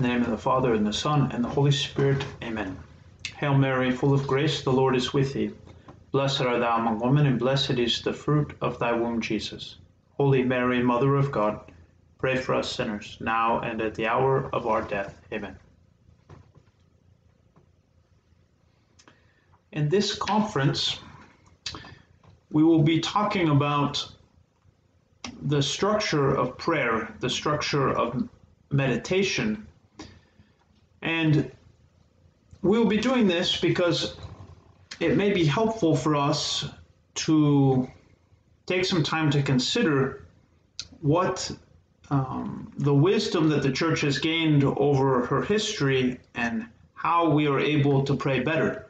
Name of the Father, and the Son, and the Holy Spirit. Amen. Hail Mary, full of grace, the Lord is with thee. Blessed art thou among women, and blessed is the fruit of thy womb, Jesus. Holy Mary, Mother of God, pray for us sinners, now and at the hour of our death. Amen. In this conference, we will be talking about the structure of prayer, the structure of meditation, and we'll be doing this because it may be helpful for us to take some time to consider what um, the wisdom that the church has gained over her history and how we are able to pray better.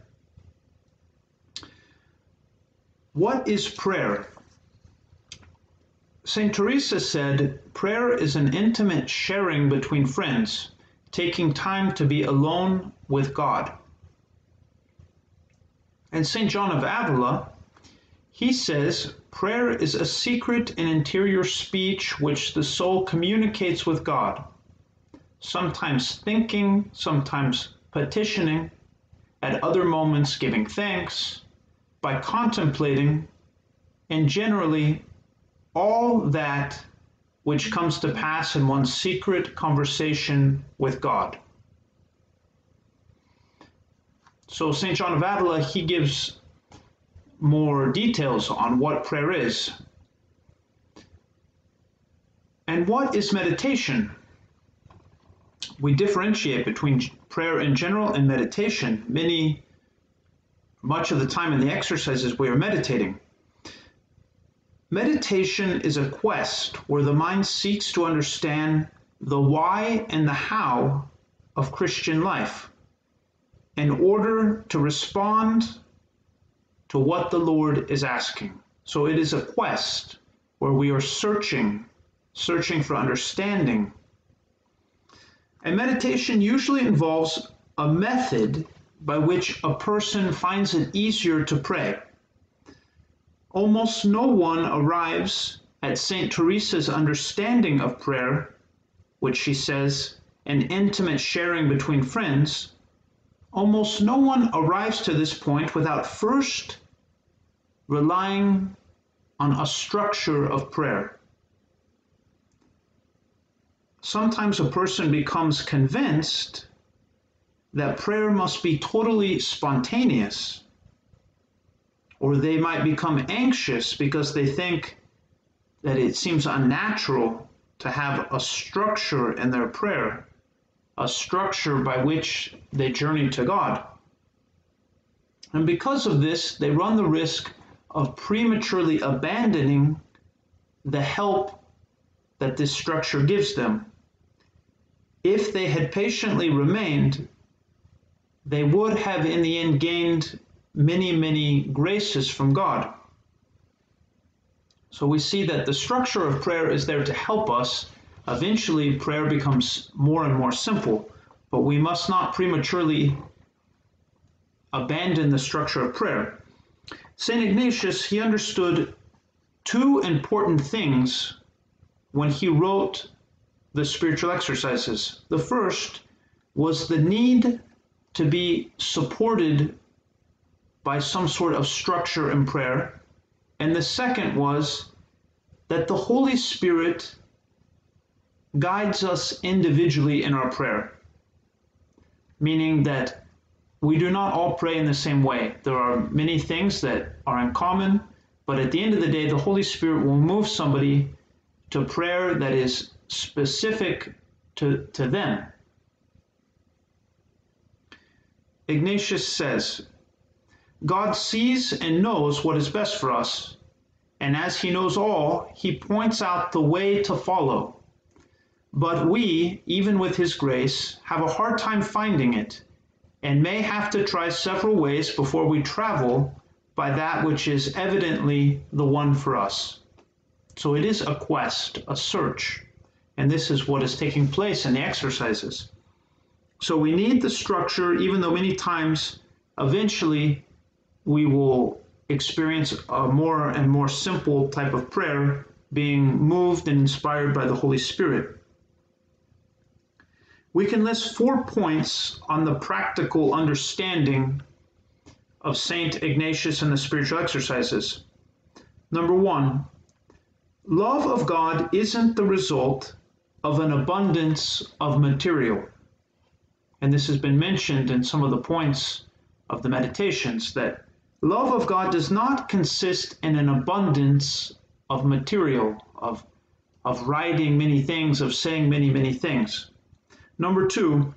What is prayer? St. Teresa said, Prayer is an intimate sharing between friends taking time to be alone with God. And St. John of Avila, he says, prayer is a secret and interior speech which the soul communicates with God, sometimes thinking, sometimes petitioning, at other moments giving thanks, by contemplating, and generally all that which comes to pass in one's secret conversation with God. So, St. John of Avila, he gives more details on what prayer is. And what is meditation? We differentiate between prayer in general and meditation. Many, much of the time in the exercises, we are meditating. Meditation is a quest where the mind seeks to understand the why and the how of Christian life in order to respond to what the Lord is asking. So it is a quest where we are searching, searching for understanding. And meditation usually involves a method by which a person finds it easier to pray almost no one arrives at St. Teresa's understanding of prayer, which she says, an intimate sharing between friends, almost no one arrives to this point without first relying on a structure of prayer. Sometimes a person becomes convinced that prayer must be totally spontaneous or they might become anxious because they think that it seems unnatural to have a structure in their prayer, a structure by which they journey to God. And because of this, they run the risk of prematurely abandoning the help that this structure gives them. If they had patiently remained, they would have in the end gained many, many graces from God. So we see that the structure of prayer is there to help us. Eventually, prayer becomes more and more simple, but we must not prematurely abandon the structure of prayer. St. Ignatius, he understood two important things when he wrote the spiritual exercises. The first was the need to be supported by some sort of structure in prayer. And the second was that the Holy Spirit guides us individually in our prayer, meaning that we do not all pray in the same way. There are many things that are in common, but at the end of the day, the Holy Spirit will move somebody to prayer that is specific to, to them. Ignatius says, God sees and knows what is best for us, and as He knows all, He points out the way to follow. But we, even with His grace, have a hard time finding it, and may have to try several ways before we travel by that which is evidently the one for us. So it is a quest, a search, and this is what is taking place in the exercises. So we need the structure, even though many times, eventually, we will experience a more and more simple type of prayer being moved and inspired by the Holy Spirit. We can list four points on the practical understanding of Saint Ignatius and the spiritual exercises. Number one, love of God isn't the result of an abundance of material. And this has been mentioned in some of the points of the meditations that love of God does not consist in an abundance of material, of, of writing many things, of saying many, many things. Number two,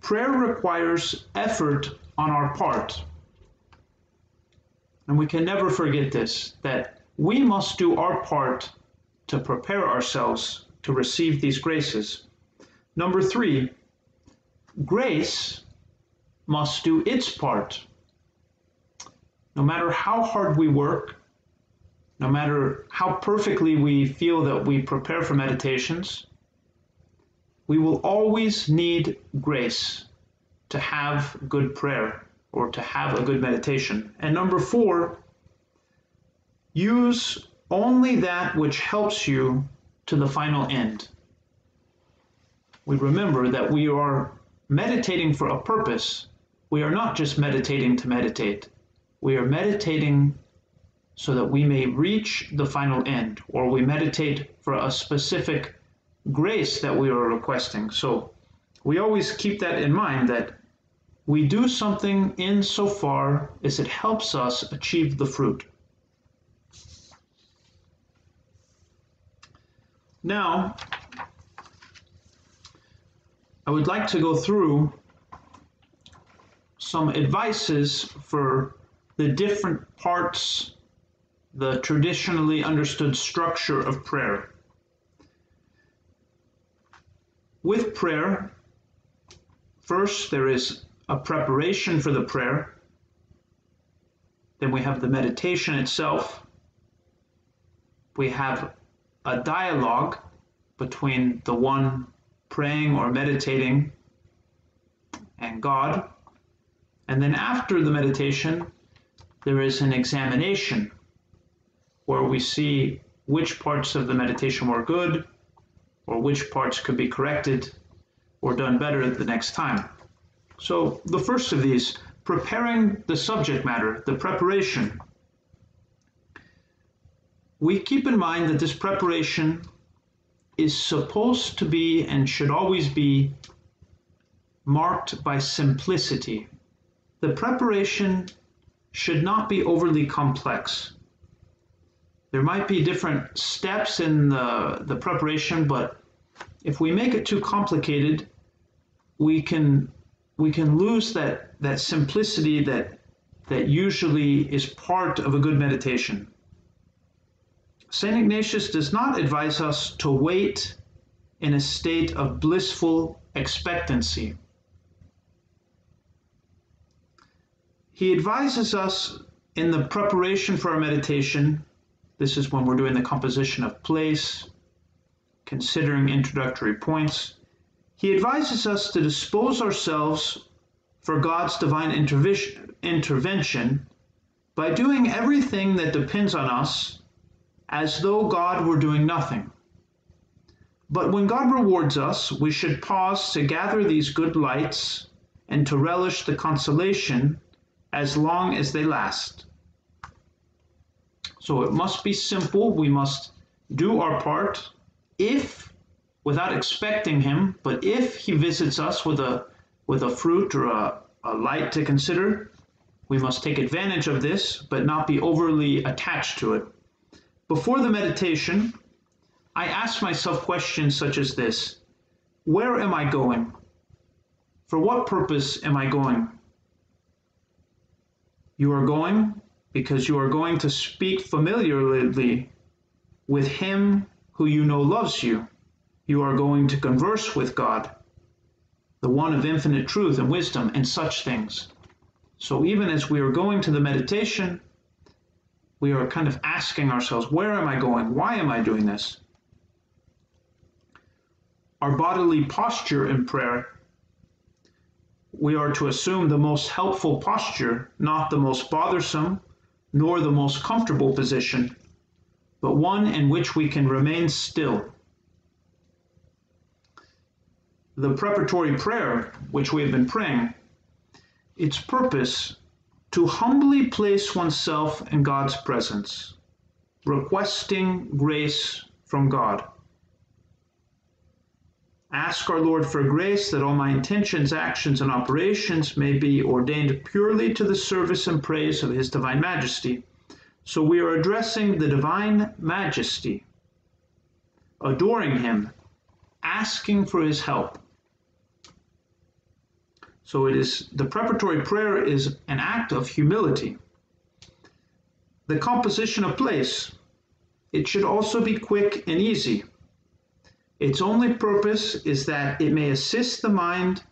prayer requires effort on our part. And we can never forget this that we must do our part to prepare ourselves to receive these graces. Number three, grace must do its part. No matter how hard we work, no matter how perfectly we feel that we prepare for meditations, we will always need grace to have good prayer or to have a good meditation. And number four, use only that which helps you to the final end. We remember that we are meditating for a purpose. We are not just meditating to meditate. We are meditating so that we may reach the final end, or we meditate for a specific grace that we are requesting. So we always keep that in mind that we do something in so far as it helps us achieve the fruit. Now, I would like to go through some advices for the different parts, the traditionally understood structure of prayer. With prayer, first there is a preparation for the prayer. Then we have the meditation itself. We have a dialogue between the one praying or meditating and God. And then after the meditation, there is an examination where we see which parts of the meditation were good or which parts could be corrected or done better the next time. So the first of these, preparing the subject matter, the preparation. We keep in mind that this preparation is supposed to be and should always be marked by simplicity. The preparation should not be overly complex. There might be different steps in the, the preparation, but if we make it too complicated, we can we can lose that that simplicity that that usually is part of a good meditation. St. Ignatius does not advise us to wait in a state of blissful expectancy. He advises us in the preparation for our meditation. This is when we're doing the composition of place, considering introductory points. He advises us to dispose ourselves for God's divine intervention by doing everything that depends on us as though God were doing nothing. But when God rewards us, we should pause to gather these good lights and to relish the consolation as long as they last. So it must be simple. We must do our part. If without expecting him, but if he visits us with a with a fruit or a, a light to consider, we must take advantage of this, but not be overly attached to it. Before the meditation, I ask myself questions such as this Where am I going? For what purpose am I going? You are going because you are going to speak familiarly with him who you know loves you you are going to converse with God, the one of infinite truth and wisdom, and such things. So even as we are going to the meditation, we are kind of asking ourselves, where am I going? Why am I doing this? Our bodily posture in prayer, we are to assume the most helpful posture, not the most bothersome, nor the most comfortable position, but one in which we can remain still the preparatory prayer, which we have been praying, its purpose to humbly place oneself in God's presence, requesting grace from God. Ask our Lord for grace that all my intentions, actions, and operations may be ordained purely to the service and praise of His Divine Majesty. So we are addressing the Divine Majesty, adoring Him, asking for His help. So it is the preparatory prayer is an act of humility. The composition of place, it should also be quick and easy. Its only purpose is that it may assist the mind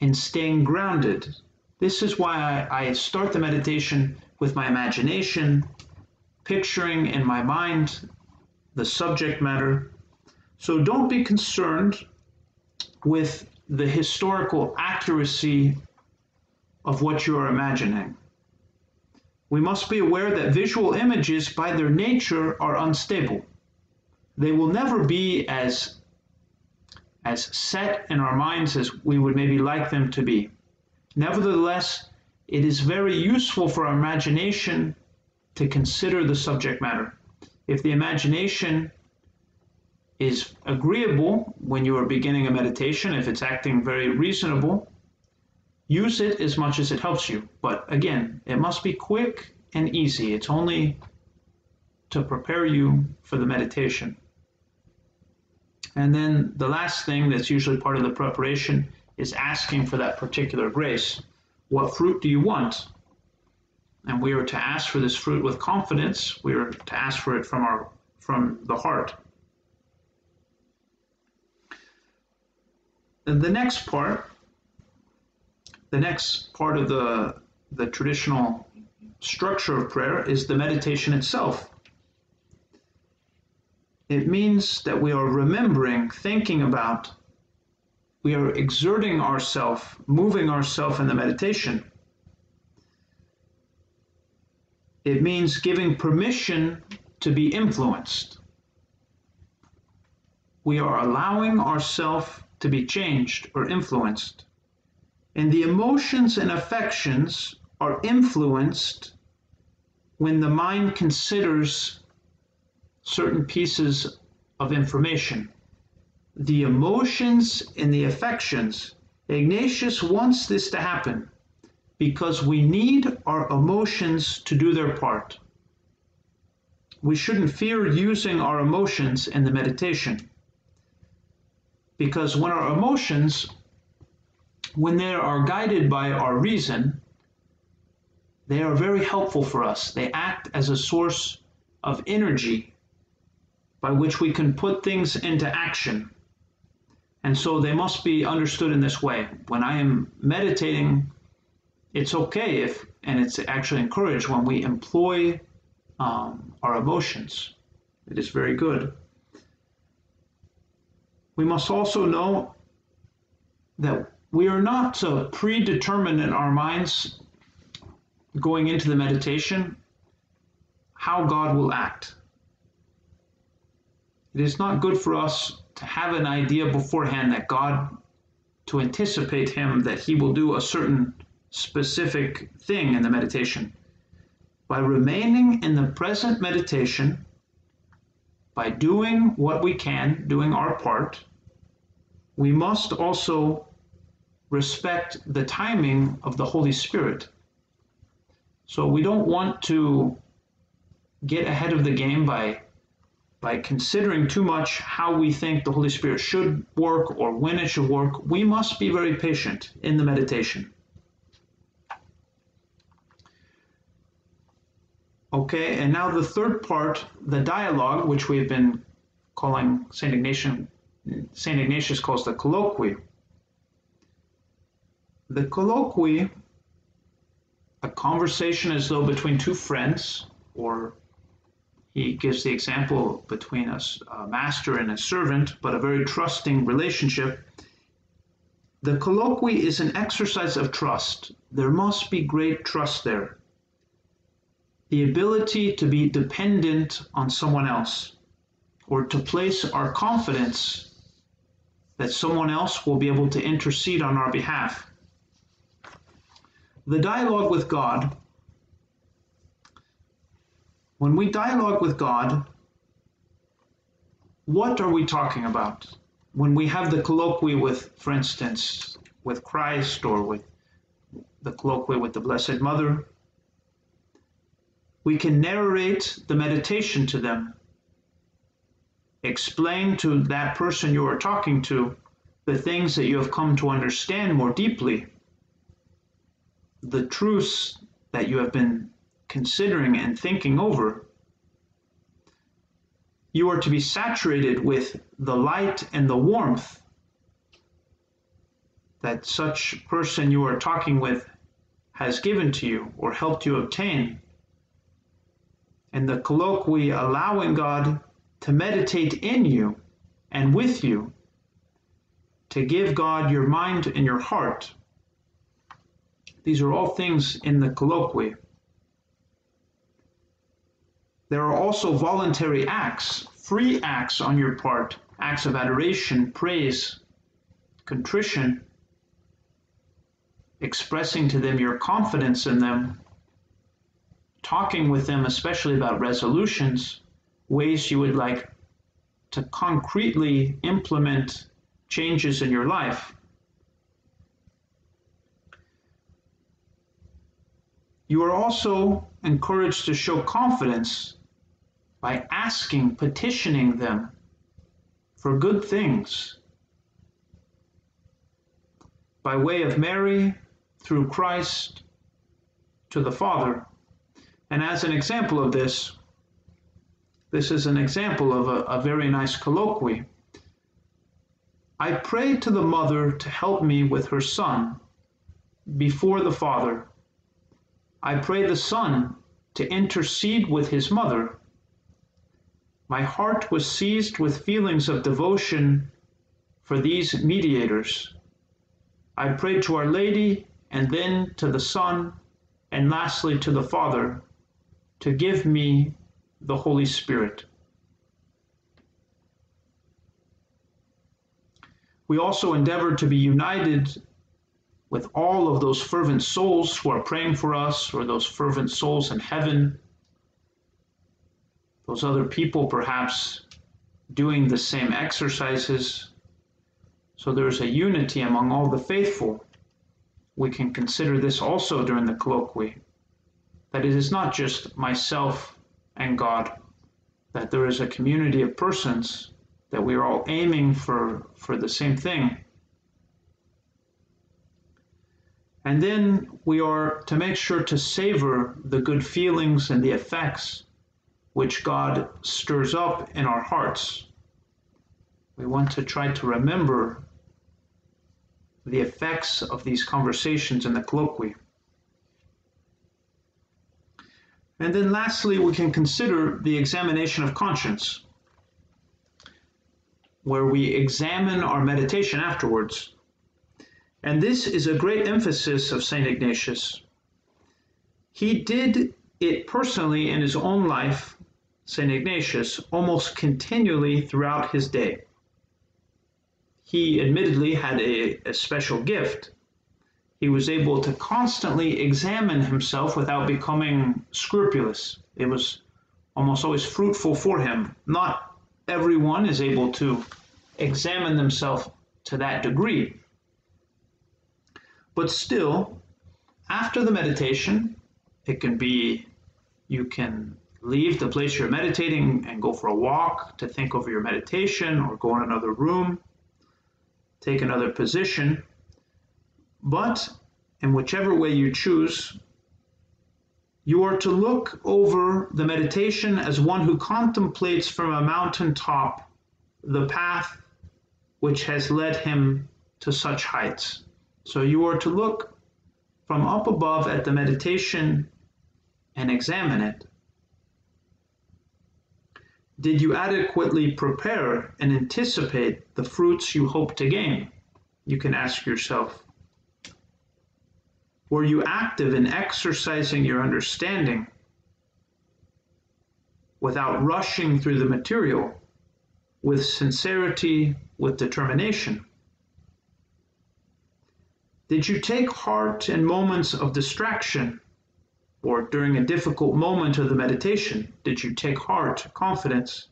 in staying grounded. This is why I, I start the meditation with my imagination, picturing in my mind the subject matter. So don't be concerned with the historical accuracy of what you are imagining. We must be aware that visual images, by their nature, are unstable. They will never be as, as set in our minds as we would maybe like them to be. Nevertheless, it is very useful for our imagination to consider the subject matter. If the imagination is agreeable when you are beginning a meditation, if it's acting very reasonable, use it as much as it helps you. But again, it must be quick and easy. It's only to prepare you for the meditation. And then the last thing that's usually part of the preparation is asking for that particular grace. What fruit do you want? And we are to ask for this fruit with confidence. We are to ask for it from our from the heart. And the next part, the next part of the, the traditional structure of prayer is the meditation itself. It means that we are remembering, thinking about, we are exerting ourselves, moving ourselves in the meditation. It means giving permission to be influenced. We are allowing ourselves to be changed or influenced. And the emotions and affections are influenced when the mind considers certain pieces of information. The emotions and the affections, Ignatius wants this to happen because we need our emotions to do their part. We shouldn't fear using our emotions in the meditation because when our emotions, when they are guided by our reason, they are very helpful for us. They act as a source of energy by which we can put things into action. And so they must be understood in this way. When I am meditating, it's okay if, and it's actually encouraged when we employ um, our emotions. It is very good. We must also know that we are not so predetermined in our minds going into the meditation how God will act. It is not good for us to have an idea beforehand that God, to anticipate Him, that He will do a certain specific thing in the meditation. By remaining in the present meditation, by doing what we can, doing our part, we must also respect the timing of the Holy Spirit. So we don't want to get ahead of the game by by considering too much how we think the Holy Spirit should work or when it should work. We must be very patient in the meditation. Okay, and now the third part, the dialogue, which we've been calling St. Ignatius, St. Ignatius calls the colloquy. The colloquy, a conversation as though between two friends, or he gives the example between a, a master and a servant, but a very trusting relationship. The colloquy is an exercise of trust. There must be great trust there the ability to be dependent on someone else or to place our confidence that someone else will be able to intercede on our behalf. The dialogue with God, when we dialogue with God, what are we talking about? When we have the colloquy with, for instance, with Christ or with the colloquy with the Blessed Mother, we can narrate the meditation to them, explain to that person you are talking to the things that you have come to understand more deeply, the truths that you have been considering and thinking over. You are to be saturated with the light and the warmth that such person you are talking with has given to you or helped you obtain and the colloquy allowing God to meditate in you and with you, to give God your mind and your heart. These are all things in the colloquy. There are also voluntary acts, free acts on your part, acts of adoration, praise, contrition, expressing to them your confidence in them talking with them, especially about resolutions, ways you would like to concretely implement changes in your life. You are also encouraged to show confidence by asking, petitioning them for good things. By way of Mary, through Christ, to the Father. And as an example of this, this is an example of a, a very nice colloquy. I pray to the mother to help me with her son before the father. I pray the son to intercede with his mother. My heart was seized with feelings of devotion for these mediators. I prayed to Our Lady and then to the Son and lastly to the Father to give me the Holy Spirit. We also endeavor to be united with all of those fervent souls who are praying for us, or those fervent souls in heaven, those other people perhaps doing the same exercises. So there's a unity among all the faithful. We can consider this also during the colloquy that it is not just myself and God, that there is a community of persons, that we are all aiming for, for the same thing. And then we are to make sure to savor the good feelings and the effects which God stirs up in our hearts. We want to try to remember the effects of these conversations in the colloquy. And then lastly, we can consider the examination of conscience, where we examine our meditation afterwards. And this is a great emphasis of St. Ignatius. He did it personally in his own life, St. Ignatius, almost continually throughout his day. He admittedly had a, a special gift he was able to constantly examine himself without becoming scrupulous. It was almost always fruitful for him. Not everyone is able to examine themselves to that degree. But still, after the meditation, it can be you can leave the place you're meditating and go for a walk to think over your meditation or go in another room, take another position. But in whichever way you choose, you are to look over the meditation as one who contemplates from a mountain top the path which has led him to such heights. So you are to look from up above at the meditation and examine it. Did you adequately prepare and anticipate the fruits you hope to gain? You can ask yourself. Were you active in exercising your understanding without rushing through the material, with sincerity, with determination? Did you take heart in moments of distraction or during a difficult moment of the meditation? Did you take heart, confidence?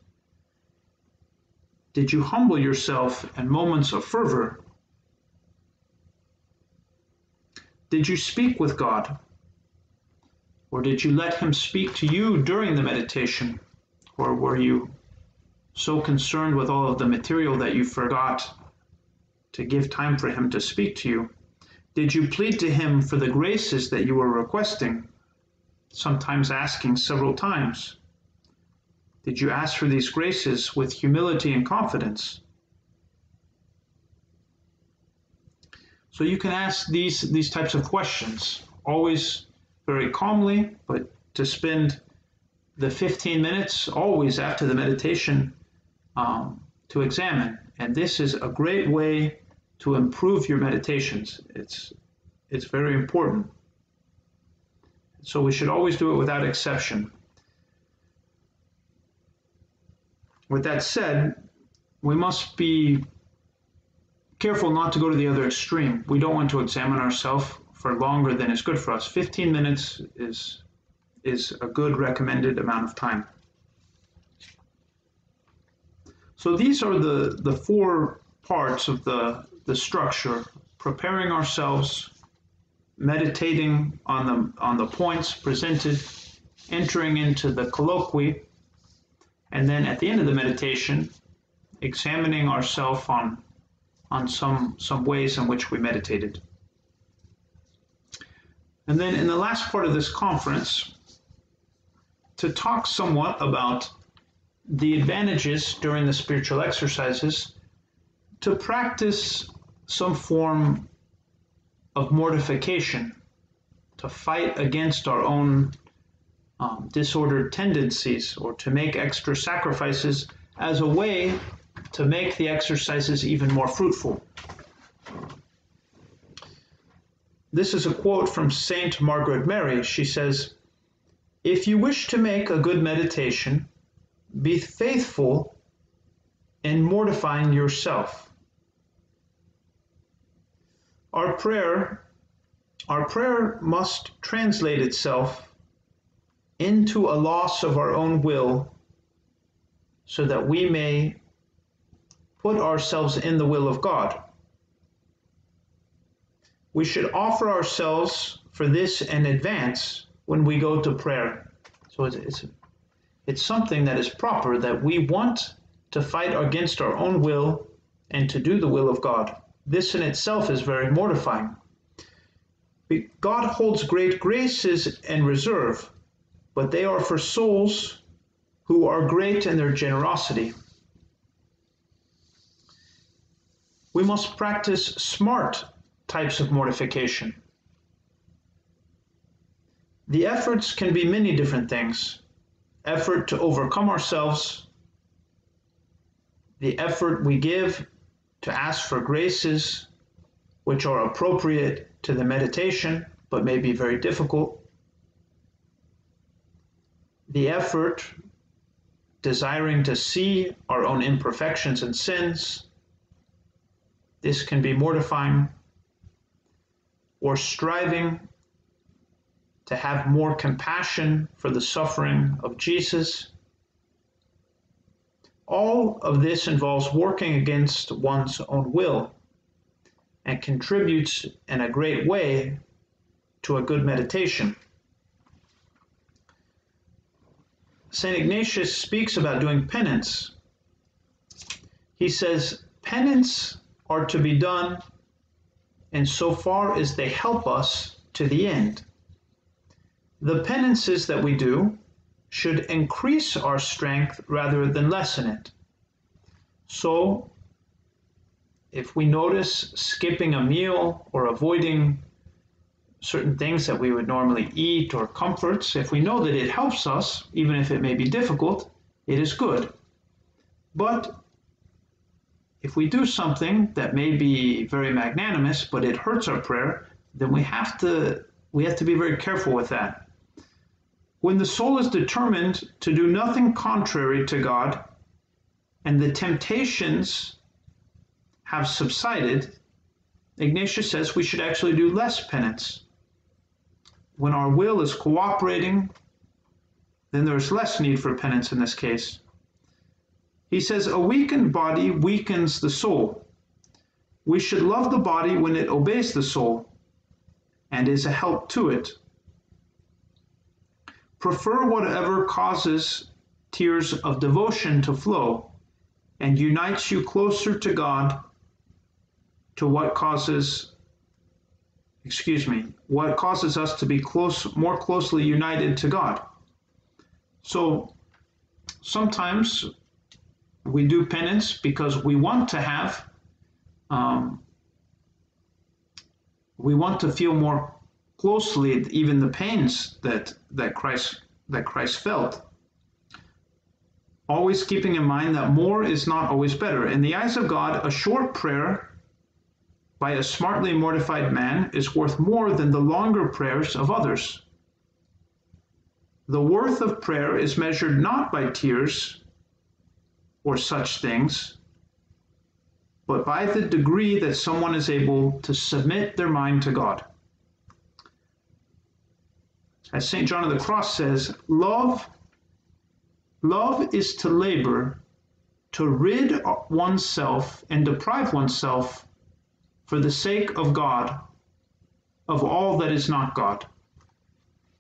Did you humble yourself in moments of fervor? Did you speak with God? Or did you let Him speak to you during the meditation? Or were you so concerned with all of the material that you forgot to give time for Him to speak to you? Did you plead to Him for the graces that you were requesting, sometimes asking several times? Did you ask for these graces with humility and confidence? So you can ask these, these types of questions, always very calmly, but to spend the 15 minutes always after the meditation um, to examine. And this is a great way to improve your meditations. It's, it's very important. So we should always do it without exception. With that said, we must be careful not to go to the other extreme. We don't want to examine ourselves for longer than is good for us. 15 minutes is is a good recommended amount of time. So these are the, the four parts of the, the structure, preparing ourselves, meditating on the, on the points presented, entering into the colloquy, and then at the end of the meditation, examining ourselves on, on some, some ways in which we meditated. And then in the last part of this conference, to talk somewhat about the advantages during the spiritual exercises to practice some form of mortification, to fight against our own um, disordered tendencies or to make extra sacrifices as a way to make the exercises even more fruitful. This is a quote from Saint Margaret Mary. She says, If you wish to make a good meditation, be faithful in mortifying yourself. Our prayer, our prayer must translate itself into a loss of our own will so that we may put ourselves in the will of God. We should offer ourselves for this in advance when we go to prayer. So it's, it's, it's something that is proper that we want to fight against our own will and to do the will of God. This in itself is very mortifying. God holds great graces in reserve but they are for souls who are great in their generosity. We must practice smart types of mortification. The efforts can be many different things effort to overcome ourselves, the effort we give to ask for graces which are appropriate to the meditation but may be very difficult the effort desiring to see our own imperfections and sins. This can be mortifying, or striving to have more compassion for the suffering of Jesus. All of this involves working against one's own will and contributes in a great way to a good meditation. St. Ignatius speaks about doing penance. He says, penance are to be done in so far as they help us to the end. The penances that we do should increase our strength rather than lessen it. So, if we notice skipping a meal or avoiding certain things that we would normally eat or comforts, if we know that it helps us, even if it may be difficult, it is good. But if we do something that may be very magnanimous, but it hurts our prayer, then we have to we have to be very careful with that. When the soul is determined to do nothing contrary to God, and the temptations have subsided, Ignatius says we should actually do less penance. When our will is cooperating, then there's less need for penance in this case. He says a weakened body weakens the soul. We should love the body when it obeys the soul and is a help to it. Prefer whatever causes tears of devotion to flow and unites you closer to God to what causes excuse me what causes us to be close more closely united to God. So sometimes we do penance because we want to have um, we want to feel more closely even the pains that that Christ that Christ felt. Always keeping in mind that more is not always better. In the eyes of God, a short prayer by a smartly mortified man is worth more than the longer prayers of others. The worth of prayer is measured not by tears or such things, but by the degree that someone is able to submit their mind to God. As St. John of the Cross says, love love is to labor to rid oneself and deprive oneself for the sake of God of all that is not God.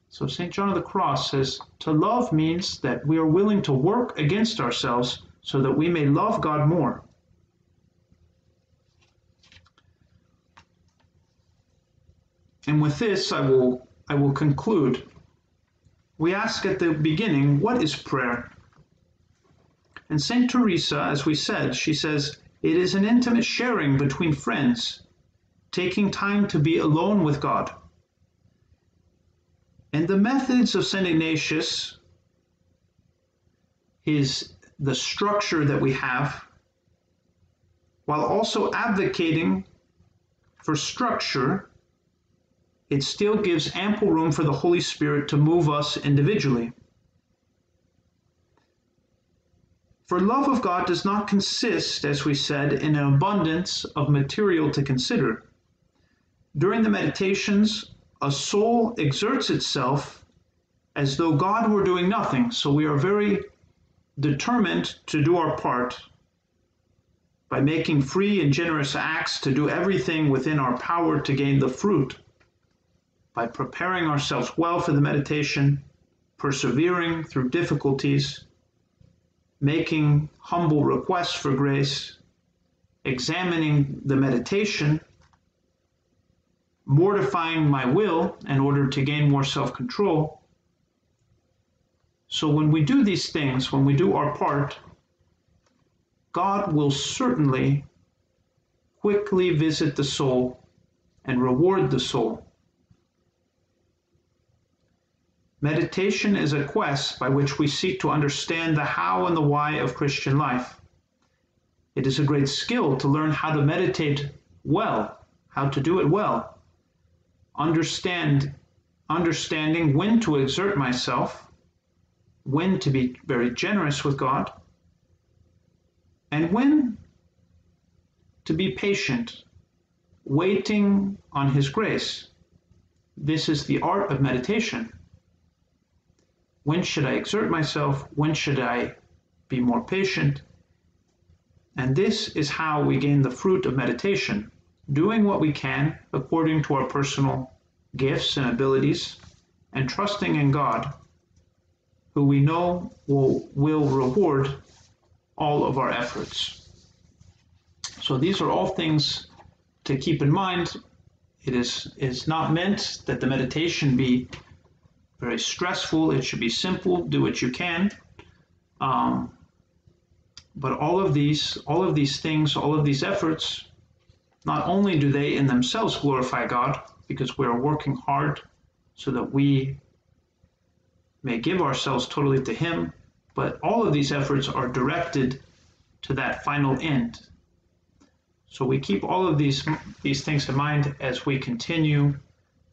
So St. John of the Cross says to love means that we are willing to work against ourselves so that we may love God more. And with this, I will, I will conclude. We ask at the beginning, what is prayer? And St. Teresa, as we said, she says, it is an intimate sharing between friends, taking time to be alone with God. And the methods of St. Ignatius is the structure that we have, while also advocating for structure it still gives ample room for the Holy Spirit to move us individually. For love of God does not consist, as we said, in an abundance of material to consider. During the meditations, a soul exerts itself as though God were doing nothing, so we are very determined to do our part by making free and generous acts to do everything within our power to gain the fruit by preparing ourselves well for the meditation, persevering through difficulties, making humble requests for grace, examining the meditation, mortifying my will in order to gain more self control. So, when we do these things, when we do our part, God will certainly quickly visit the soul and reward the soul. Meditation is a quest by which we seek to understand the how and the why of Christian life. It is a great skill to learn how to meditate well, how to do it well. Understand understanding when to exert myself, when to be very generous with God, and when to be patient, waiting on His grace. This is the art of meditation. When should I exert myself? When should I be more patient? And this is how we gain the fruit of meditation, doing what we can according to our personal gifts and abilities, and trusting in God, who we know will, will reward all of our efforts. So these are all things to keep in mind. It is, is not meant that the meditation be very stressful. It should be simple. Do what you can. Um, but all of these, all of these things, all of these efforts, not only do they in themselves glorify God, because we are working hard so that we may give ourselves totally to Him, but all of these efforts are directed to that final end. So we keep all of these these things in mind as we continue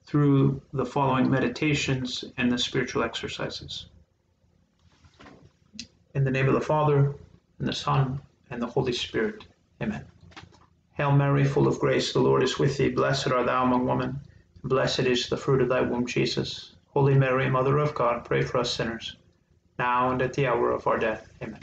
through the following meditations and the spiritual exercises. In the name of the Father, and the Son, and the Holy Spirit. Amen. Hail Mary, full of grace, the Lord is with thee. Blessed art thou among women, and blessed is the fruit of thy womb, Jesus. Holy Mary, Mother of God, pray for us sinners, now and at the hour of our death. Amen.